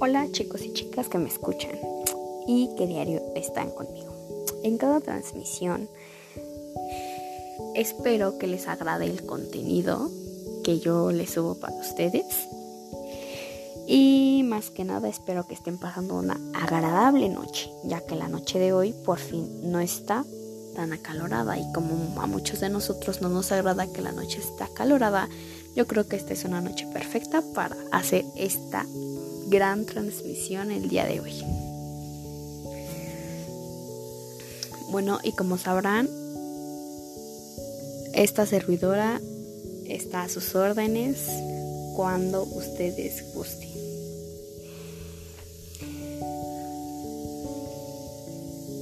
Hola chicos y chicas que me escuchan y que diario están conmigo. En cada transmisión espero que les agrade el contenido que yo les subo para ustedes. Y más que nada espero que estén pasando una agradable noche, ya que la noche de hoy por fin no está tan acalorada y como a muchos de nosotros no nos agrada que la noche esté acalorada, yo creo que esta es una noche perfecta para hacer esta gran transmisión el día de hoy. Bueno, y como sabrán, esta servidora está a sus órdenes cuando ustedes gusten.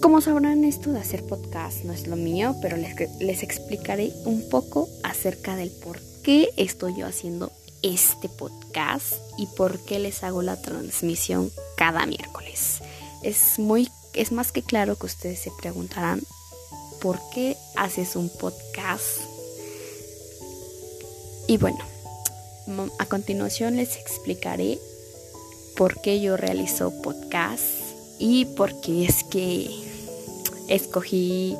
Como sabrán, esto de hacer podcast no es lo mío, pero les, les explicaré un poco acerca del por qué estoy yo haciendo este podcast y por qué les hago la transmisión cada miércoles. Es muy es más que claro que ustedes se preguntarán por qué haces un podcast. Y bueno, a continuación les explicaré por qué yo realizo podcast y por qué es que escogí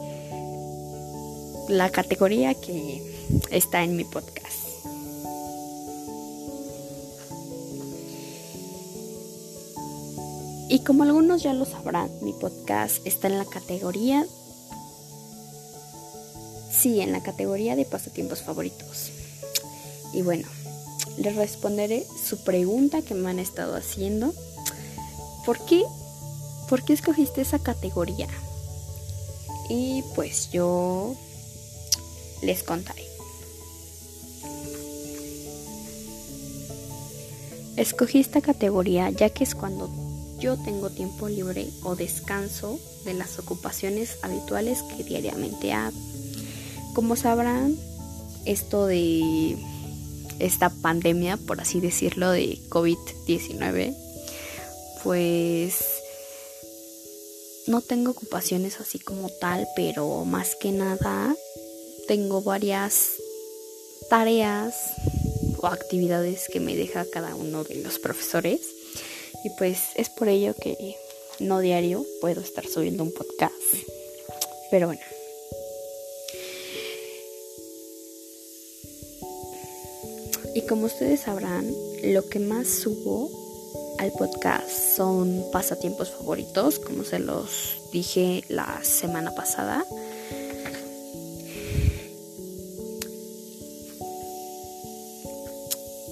la categoría que está en mi podcast. Y como algunos ya lo sabrán, mi podcast está en la categoría... Sí, en la categoría de pasatiempos favoritos. Y bueno, les responderé su pregunta que me han estado haciendo. ¿Por qué? ¿Por qué escogiste esa categoría? Y pues yo les contaré. Escogí esta categoría ya que es cuando yo tengo tiempo libre o descanso de las ocupaciones habituales que diariamente hago. Como sabrán, esto de esta pandemia, por así decirlo, de COVID-19, pues no tengo ocupaciones así como tal, pero más que nada tengo varias tareas o actividades que me deja cada uno de los profesores y pues es por ello que no diario puedo estar subiendo un podcast. Pero bueno. Y como ustedes sabrán, lo que más subo al podcast son pasatiempos favoritos, como se los dije la semana pasada.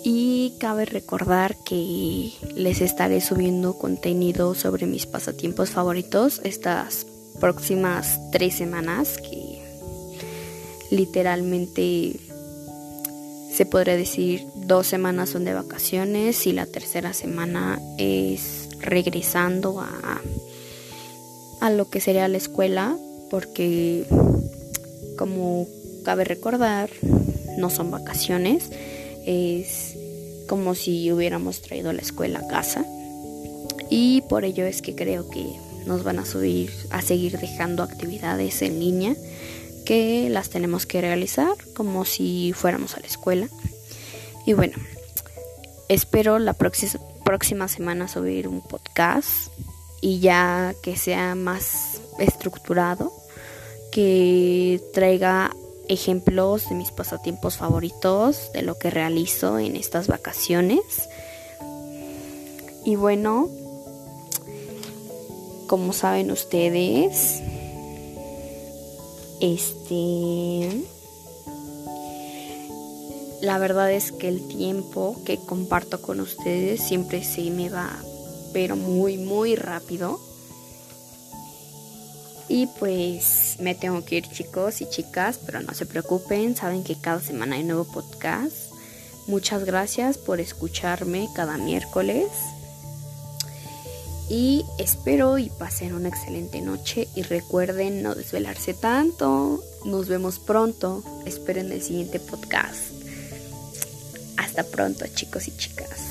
Y cabe recordar que les estaré subiendo contenido sobre mis pasatiempos favoritos estas próximas tres semanas que literalmente se podría decir dos semanas son de vacaciones y la tercera semana es regresando a, a lo que sería la escuela porque como cabe recordar no son vacaciones es como si hubiéramos traído la escuela a casa. Y por ello es que creo que nos van a subir a seguir dejando actividades en línea que las tenemos que realizar como si fuéramos a la escuela. Y bueno, espero la próxima semana subir un podcast y ya que sea más estructurado, que traiga ejemplos de mis pasatiempos favoritos, de lo que realizo en estas vacaciones. Y bueno, como saben ustedes, este la verdad es que el tiempo que comparto con ustedes siempre se me va pero muy muy rápido y pues me tengo que ir chicos y chicas, pero no se preocupen, saben que cada semana hay nuevo podcast. Muchas gracias por escucharme cada miércoles. Y espero y pasen una excelente noche y recuerden no desvelarse tanto. Nos vemos pronto. Esperen el siguiente podcast. Hasta pronto chicos y chicas.